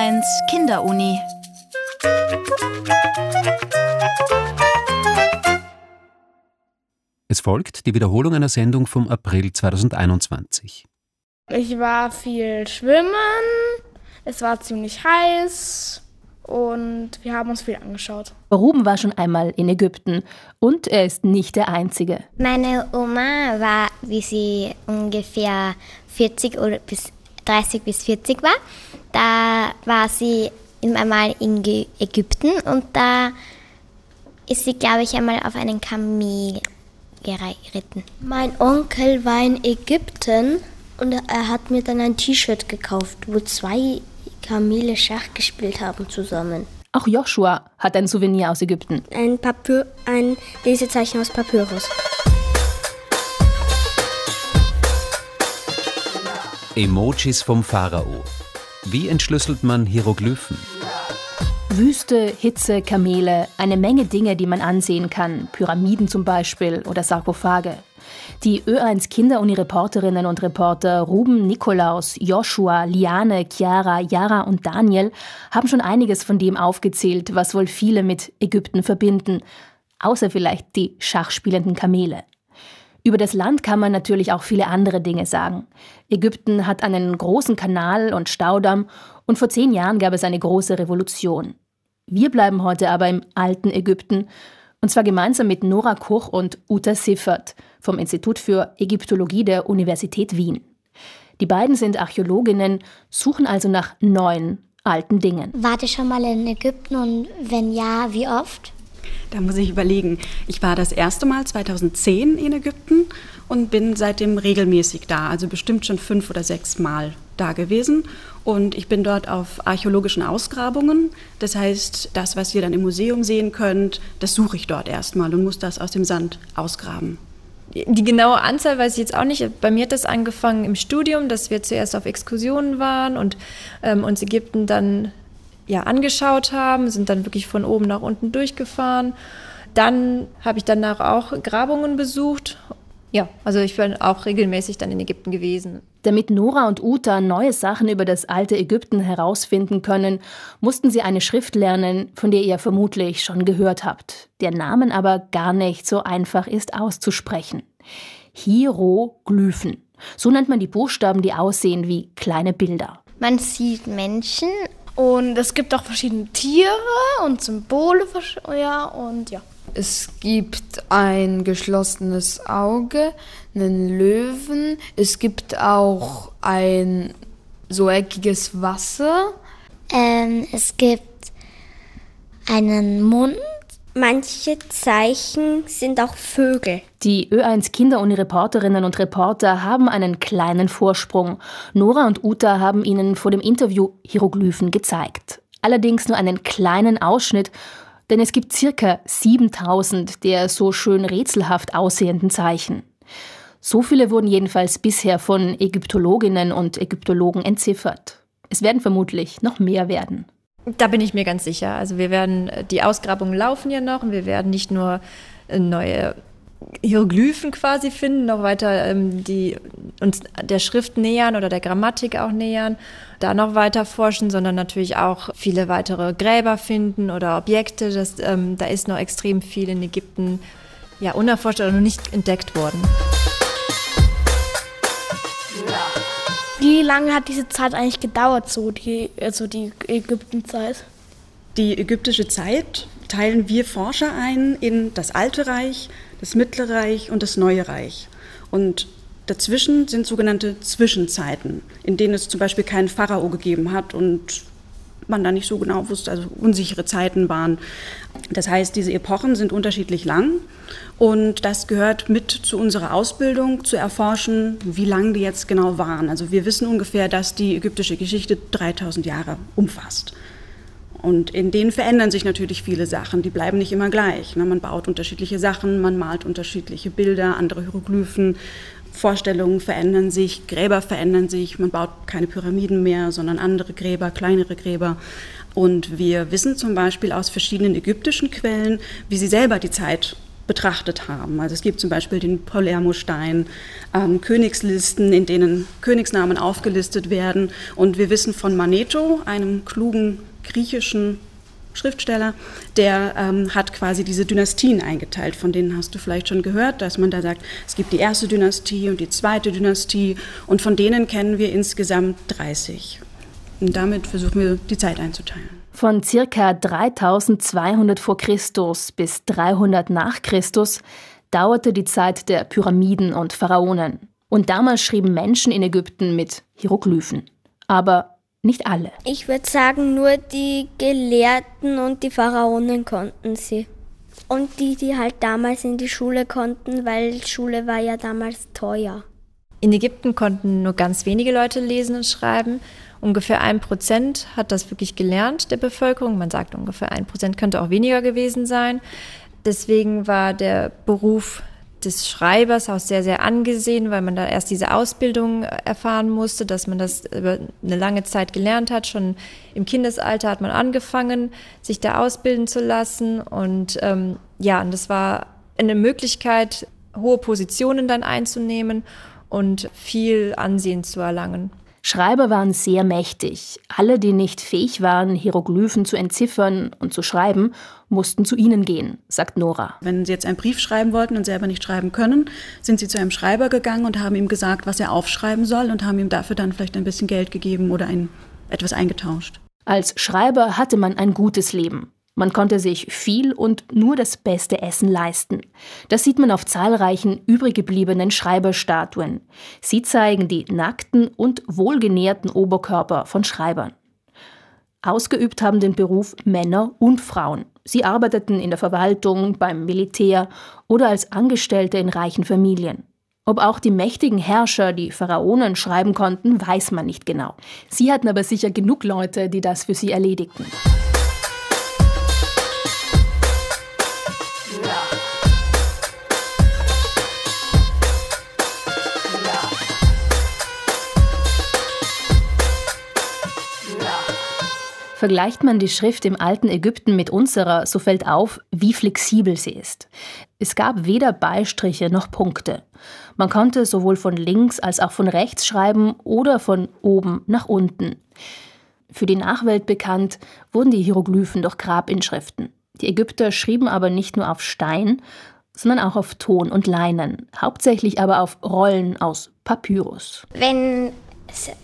Ö1 Kinderuni. Es folgt die Wiederholung einer Sendung vom April 2021. Ich war viel schwimmen, es war ziemlich heiß und wir haben uns viel angeschaut. Ruben war schon einmal in Ägypten und er ist nicht der Einzige. Meine Oma war, wie sie ungefähr 40 oder bis 30 bis 40 war, da war sie einmal in Ägypten und da ist sie, glaube ich, einmal auf einen Kamel geritten. Mein Onkel war in Ägypten und er hat mir dann ein T-Shirt gekauft, wo zwei Kamele Schach gespielt haben zusammen. Auch Joshua hat ein Souvenir aus Ägypten. Ein, Papyr, ein Lesezeichen aus Papyrus. Emojis vom Pharao. Wie entschlüsselt man Hieroglyphen? Wüste, Hitze, Kamele, eine Menge Dinge, die man ansehen kann, Pyramiden zum Beispiel oder Sarkophage. Die Ö1 Kinderuni-Reporterinnen und Reporter Ruben, Nikolaus, Joshua, Liane, Chiara, Yara und Daniel haben schon einiges von dem aufgezählt, was wohl viele mit Ägypten verbinden, außer vielleicht die schachspielenden Kamele. Über das Land kann man natürlich auch viele andere Dinge sagen. Ägypten hat einen großen Kanal und Staudamm und vor zehn Jahren gab es eine große Revolution. Wir bleiben heute aber im alten Ägypten und zwar gemeinsam mit Nora Koch und Uta Siffert vom Institut für Ägyptologie der Universität Wien. Die beiden sind Archäologinnen, suchen also nach neuen, alten Dingen. Wart ihr schon mal in Ägypten und wenn ja, wie oft? Da muss ich überlegen. Ich war das erste Mal 2010 in Ägypten und bin seitdem regelmäßig da, also bestimmt schon fünf oder sechs Mal da gewesen. Und ich bin dort auf archäologischen Ausgrabungen. Das heißt, das, was ihr dann im Museum sehen könnt, das suche ich dort erstmal und muss das aus dem Sand ausgraben. Die genaue Anzahl weiß ich jetzt auch nicht. Bei mir hat das angefangen im Studium, dass wir zuerst auf Exkursionen waren und ähm, uns Ägypten dann ja, angeschaut haben, sind dann wirklich von oben nach unten durchgefahren. Dann habe ich danach auch Grabungen besucht. Ja, also ich bin auch regelmäßig dann in Ägypten gewesen. Damit Nora und Uta neue Sachen über das alte Ägypten herausfinden können, mussten sie eine Schrift lernen, von der ihr vermutlich schon gehört habt, der Namen aber gar nicht so einfach ist auszusprechen. Hieroglyphen. So nennt man die Buchstaben, die aussehen wie kleine Bilder. Man sieht Menschen und es gibt auch verschiedene Tiere und Symbole, ja, und ja. Es gibt ein geschlossenes Auge, einen Löwen. Es gibt auch ein so eckiges Wasser. Ähm, es gibt einen Mund. Manche Zeichen sind auch Vögel. Die Ö1 Kinderuni-Reporterinnen und Reporter haben einen kleinen Vorsprung. Nora und Uta haben ihnen vor dem Interview Hieroglyphen gezeigt. Allerdings nur einen kleinen Ausschnitt, denn es gibt circa 7000 der so schön rätselhaft aussehenden Zeichen. So viele wurden jedenfalls bisher von Ägyptologinnen und Ägyptologen entziffert. Es werden vermutlich noch mehr werden. Da bin ich mir ganz sicher. Also wir werden, die Ausgrabungen laufen ja noch und wir werden nicht nur neue Hieroglyphen quasi finden, noch weiter ähm, die uns der Schrift nähern oder der Grammatik auch nähern, da noch weiter forschen, sondern natürlich auch viele weitere Gräber finden oder Objekte. Das, ähm, da ist noch extrem viel in Ägypten ja, unerforscht oder noch nicht entdeckt worden. Wie lange hat diese Zeit eigentlich gedauert, so die, also die Ägyptenzeit? Die ägyptische Zeit teilen wir Forscher ein in das Alte Reich, das Mittlere Reich und das Neue Reich. Und dazwischen sind sogenannte Zwischenzeiten, in denen es zum Beispiel keinen Pharao gegeben hat und man da nicht so genau wusste, also unsichere Zeiten waren. Das heißt, diese Epochen sind unterschiedlich lang und das gehört mit zu unserer Ausbildung, zu erforschen, wie lang die jetzt genau waren. Also wir wissen ungefähr, dass die ägyptische Geschichte 3000 Jahre umfasst. Und in denen verändern sich natürlich viele Sachen, die bleiben nicht immer gleich. Ne? Man baut unterschiedliche Sachen, man malt unterschiedliche Bilder, andere Hieroglyphen, Vorstellungen verändern sich, Gräber verändern sich, man baut keine Pyramiden mehr, sondern andere Gräber, kleinere Gräber. Und wir wissen zum Beispiel aus verschiedenen ägyptischen Quellen, wie sie selber die Zeit betrachtet haben. Also es gibt zum Beispiel den Palermo-Stein, ähm, Königslisten, in denen Königsnamen aufgelistet werden. Und wir wissen von Manetho, einem klugen griechischen Schriftsteller, der ähm, hat quasi diese Dynastien eingeteilt, von denen hast du vielleicht schon gehört, dass man da sagt, es gibt die erste Dynastie und die zweite Dynastie und von denen kennen wir insgesamt 30. Und damit versuchen wir die Zeit einzuteilen. Von circa 3200 vor Christus bis 300 nach Christus dauerte die Zeit der Pyramiden und Pharaonen. Und damals schrieben Menschen in Ägypten mit Hieroglyphen. Aber nicht alle. Ich würde sagen, nur die Gelehrten und die Pharaonen konnten sie. Und die, die halt damals in die Schule konnten, weil Schule war ja damals teuer. In Ägypten konnten nur ganz wenige Leute lesen und schreiben. Ungefähr ein Prozent hat das wirklich gelernt der Bevölkerung. Man sagt ungefähr ein Prozent könnte auch weniger gewesen sein. Deswegen war der Beruf des Schreibers auch sehr, sehr angesehen, weil man da erst diese Ausbildung erfahren musste, dass man das über eine lange Zeit gelernt hat. Schon im Kindesalter hat man angefangen, sich da ausbilden zu lassen. Und ähm, ja, und das war eine Möglichkeit, hohe Positionen dann einzunehmen und viel Ansehen zu erlangen. Schreiber waren sehr mächtig. Alle, die nicht fähig waren, Hieroglyphen zu entziffern und zu schreiben, mussten zu ihnen gehen, sagt Nora. Wenn sie jetzt einen Brief schreiben wollten und selber nicht schreiben können, sind sie zu einem Schreiber gegangen und haben ihm gesagt, was er aufschreiben soll und haben ihm dafür dann vielleicht ein bisschen Geld gegeben oder ein, etwas eingetauscht. Als Schreiber hatte man ein gutes Leben. Man konnte sich viel und nur das beste Essen leisten. Das sieht man auf zahlreichen übrig gebliebenen Schreiberstatuen. Sie zeigen die nackten und wohlgenährten Oberkörper von Schreibern. Ausgeübt haben den Beruf Männer und Frauen. Sie arbeiteten in der Verwaltung, beim Militär oder als Angestellte in reichen Familien. Ob auch die mächtigen Herrscher, die Pharaonen, schreiben konnten, weiß man nicht genau. Sie hatten aber sicher genug Leute, die das für sie erledigten. Vergleicht man die Schrift im alten Ägypten mit unserer, so fällt auf, wie flexibel sie ist. Es gab weder Beistriche noch Punkte. Man konnte sowohl von links als auch von rechts schreiben oder von oben nach unten. Für die Nachwelt bekannt wurden die Hieroglyphen durch Grabinschriften. Die Ägypter schrieben aber nicht nur auf Stein, sondern auch auf Ton und Leinen, hauptsächlich aber auf Rollen aus Papyrus. Wenn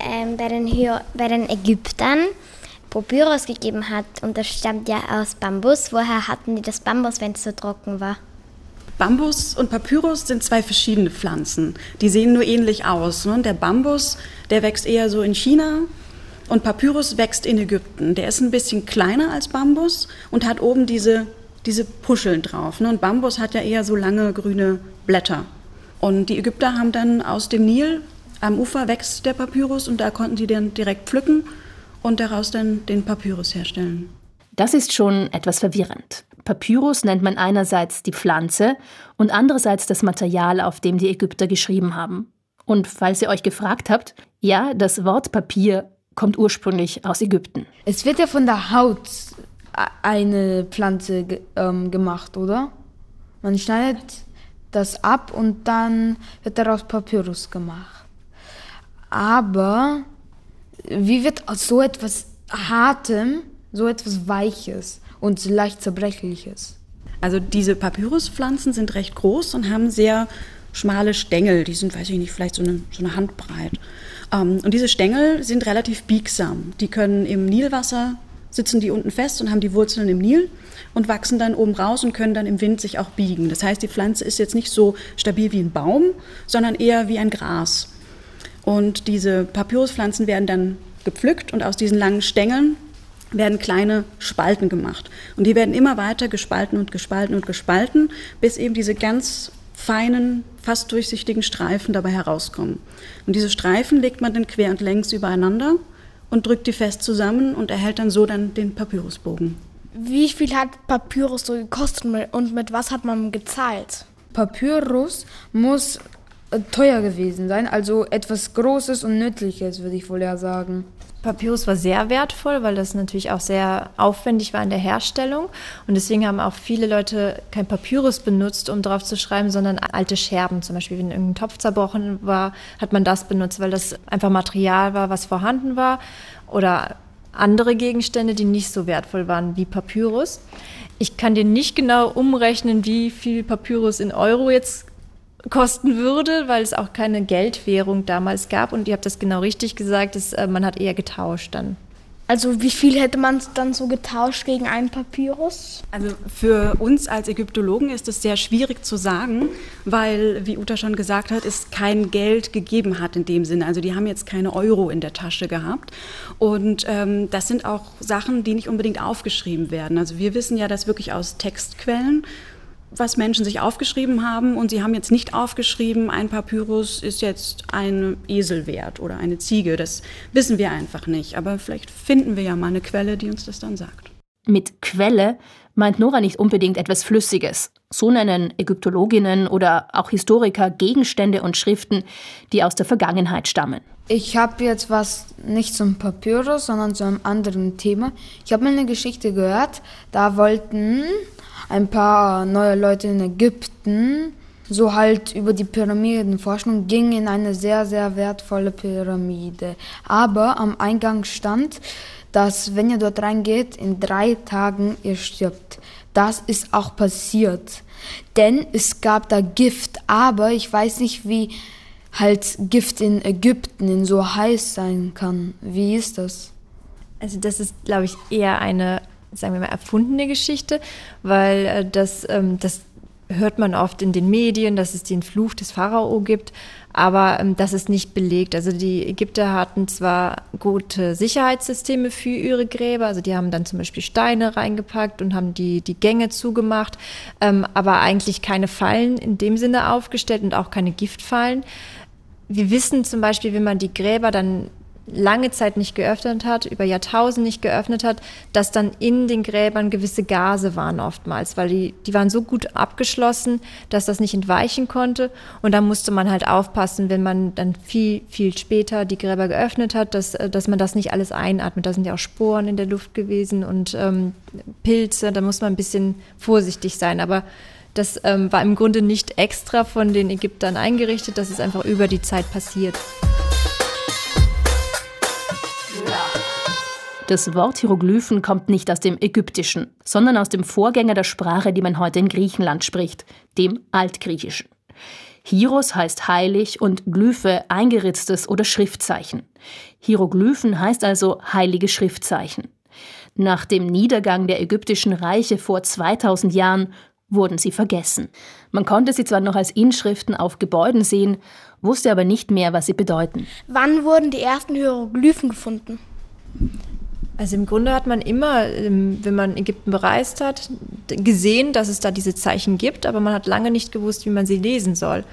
ähm, bei, den, bei den Ägyptern Papyrus gegeben hat. Und das stammt ja aus Bambus. Woher hatten die das Bambus, wenn es so trocken war? Bambus und Papyrus sind zwei verschiedene Pflanzen. Die sehen nur ähnlich aus. Ne? Der Bambus, der wächst eher so in China und Papyrus wächst in Ägypten. Der ist ein bisschen kleiner als Bambus und hat oben diese, diese Puscheln drauf. Ne? Und Bambus hat ja eher so lange grüne Blätter. Und die Ägypter haben dann aus dem Nil am Ufer wächst der Papyrus und da konnten sie den direkt pflücken und daraus dann den Papyrus herstellen. Das ist schon etwas verwirrend. Papyrus nennt man einerseits die Pflanze und andererseits das Material, auf dem die Ägypter geschrieben haben. Und falls ihr euch gefragt habt, ja, das Wort Papier kommt ursprünglich aus Ägypten. Es wird ja von der Haut eine Pflanze ähm, gemacht, oder? Man schneidet das ab und dann wird daraus Papyrus gemacht. Aber wie wird aus so etwas Hartem so etwas Weiches und leicht Zerbrechliches? Also diese Papyruspflanzen sind recht groß und haben sehr schmale Stängel. Die sind, weiß ich nicht, vielleicht so eine, so eine Handbreit. Ähm, und diese Stängel sind relativ biegsam. Die können im Nilwasser sitzen die unten fest und haben die Wurzeln im Nil und wachsen dann oben raus und können dann im Wind sich auch biegen. Das heißt, die Pflanze ist jetzt nicht so stabil wie ein Baum, sondern eher wie ein Gras. Und diese Papyruspflanzen werden dann gepflückt und aus diesen langen Stängeln werden kleine Spalten gemacht. Und die werden immer weiter gespalten und gespalten und gespalten, bis eben diese ganz feinen, fast durchsichtigen Streifen dabei herauskommen. Und diese Streifen legt man dann quer und längs übereinander und drückt die fest zusammen und erhält dann so dann den Papyrusbogen. Wie viel hat Papyrus so gekostet und mit was hat man gezahlt? Papyrus muss teuer gewesen sein. Also etwas Großes und Nützliches, würde ich wohl eher sagen. Papyrus war sehr wertvoll, weil das natürlich auch sehr aufwendig war in der Herstellung. Und deswegen haben auch viele Leute kein Papyrus benutzt, um drauf zu schreiben, sondern alte Scherben. Zum Beispiel, wenn irgendein Topf zerbrochen war, hat man das benutzt, weil das einfach Material war, was vorhanden war. Oder andere Gegenstände, die nicht so wertvoll waren wie Papyrus. Ich kann dir nicht genau umrechnen, wie viel Papyrus in Euro jetzt kosten würde, weil es auch keine Geldwährung damals gab. Und ihr habt das genau richtig gesagt, dass, äh, man hat eher getauscht dann. Also wie viel hätte man dann so getauscht gegen einen Papyrus? Also für uns als Ägyptologen ist es sehr schwierig zu sagen, weil, wie Uta schon gesagt hat, es kein Geld gegeben hat in dem Sinne. Also die haben jetzt keine Euro in der Tasche gehabt. Und ähm, das sind auch Sachen, die nicht unbedingt aufgeschrieben werden. Also wir wissen ja das wirklich aus Textquellen was Menschen sich aufgeschrieben haben. Und sie haben jetzt nicht aufgeschrieben, ein Papyrus ist jetzt ein Esel wert oder eine Ziege. Das wissen wir einfach nicht. Aber vielleicht finden wir ja mal eine Quelle, die uns das dann sagt. Mit Quelle meint Nora nicht unbedingt etwas Flüssiges. So nennen Ägyptologinnen oder auch Historiker Gegenstände und Schriften, die aus der Vergangenheit stammen. Ich habe jetzt was nicht zum Papyrus, sondern zu einem anderen Thema. Ich habe mal eine Geschichte gehört, da wollten ein paar neue Leute in Ägypten so halt über die Pyramidenforschung ging in eine sehr, sehr wertvolle Pyramide. Aber am Eingang stand, dass wenn ihr dort reingeht, in drei Tagen ihr stirbt. Das ist auch passiert. Denn es gab da Gift, aber ich weiß nicht, wie halt Gift in Ägypten in so heiß sein kann. Wie ist das? Also das ist, glaube ich, eher eine sagen wir mal, erfundene Geschichte, weil äh, das, ähm, das hört man oft in den Medien, dass es den Fluch des Pharao gibt, aber ähm, das ist nicht belegt. Also die Ägypter hatten zwar gute Sicherheitssysteme für ihre Gräber, also die haben dann zum Beispiel Steine reingepackt und haben die, die Gänge zugemacht, ähm, aber eigentlich keine Fallen in dem Sinne aufgestellt und auch keine Giftfallen. Wir wissen zum Beispiel, wenn man die Gräber dann lange Zeit nicht geöffnet hat, über Jahrtausende nicht geöffnet hat, dass dann in den Gräbern gewisse Gase waren oftmals, weil die, die waren so gut abgeschlossen, dass das nicht entweichen konnte. Und da musste man halt aufpassen, wenn man dann viel, viel später die Gräber geöffnet hat, dass, dass man das nicht alles einatmet. Da sind ja auch Sporen in der Luft gewesen und ähm, Pilze, da muss man ein bisschen vorsichtig sein. Aber das ähm, war im Grunde nicht extra von den Ägyptern eingerichtet, das ist einfach über die Zeit passiert. Das Wort Hieroglyphen kommt nicht aus dem Ägyptischen, sondern aus dem Vorgänger der Sprache, die man heute in Griechenland spricht, dem Altgriechischen. Hieros heißt heilig und Glyphe eingeritztes oder Schriftzeichen. Hieroglyphen heißt also heilige Schriftzeichen. Nach dem Niedergang der ägyptischen Reiche vor 2000 Jahren wurden sie vergessen. Man konnte sie zwar noch als Inschriften auf Gebäuden sehen, wusste aber nicht mehr, was sie bedeuten. Wann wurden die ersten Hieroglyphen gefunden? Also im Grunde hat man immer, ähm, wenn man Ägypten bereist hat, gesehen, dass es da diese Zeichen gibt, aber man hat lange nicht gewusst, wie man sie lesen soll.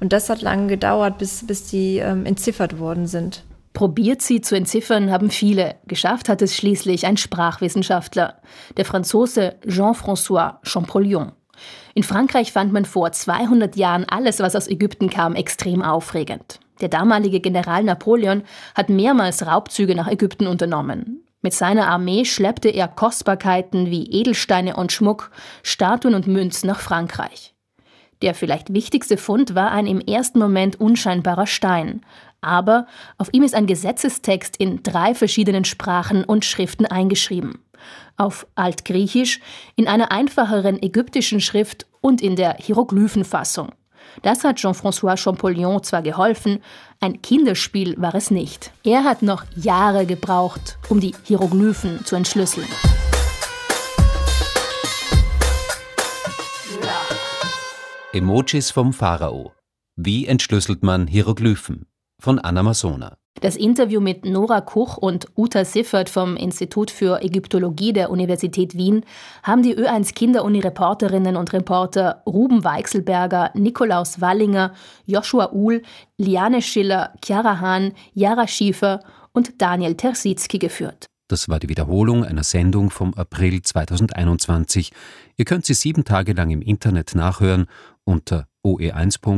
Und das hat lange gedauert, bis, bis die ähm, entziffert worden sind. Probiert sie zu entziffern haben viele. Geschafft hat es schließlich ein Sprachwissenschaftler, der Franzose Jean-François Champollion. In Frankreich fand man vor 200 Jahren alles, was aus Ägypten kam, extrem aufregend. Der damalige General Napoleon hat mehrmals Raubzüge nach Ägypten unternommen. Mit seiner Armee schleppte er Kostbarkeiten wie Edelsteine und Schmuck, Statuen und Münzen nach Frankreich. Der vielleicht wichtigste Fund war ein im ersten Moment unscheinbarer Stein, aber auf ihm ist ein Gesetzestext in drei verschiedenen Sprachen und Schriften eingeschrieben. Auf Altgriechisch, in einer einfacheren ägyptischen Schrift und in der Hieroglyphenfassung. Das hat Jean-François Champollion zwar geholfen, ein Kinderspiel war es nicht. Er hat noch Jahre gebraucht, um die Hieroglyphen zu entschlüsseln. Emojis vom Pharao. Wie entschlüsselt man Hieroglyphen? Von Anna Masona. Das Interview mit Nora Kuch und Uta Siffert vom Institut für Ägyptologie der Universität Wien haben die Ö1 Kinderuni-Reporterinnen und Reporter Ruben Weichselberger, Nikolaus Wallinger, Joshua Uhl, Liane Schiller, Chiara Hahn, Jara Schiefer und Daniel Tersitzky geführt. Das war die Wiederholung einer Sendung vom April 2021. Ihr könnt sie sieben Tage lang im Internet nachhören unter oe1.orf.at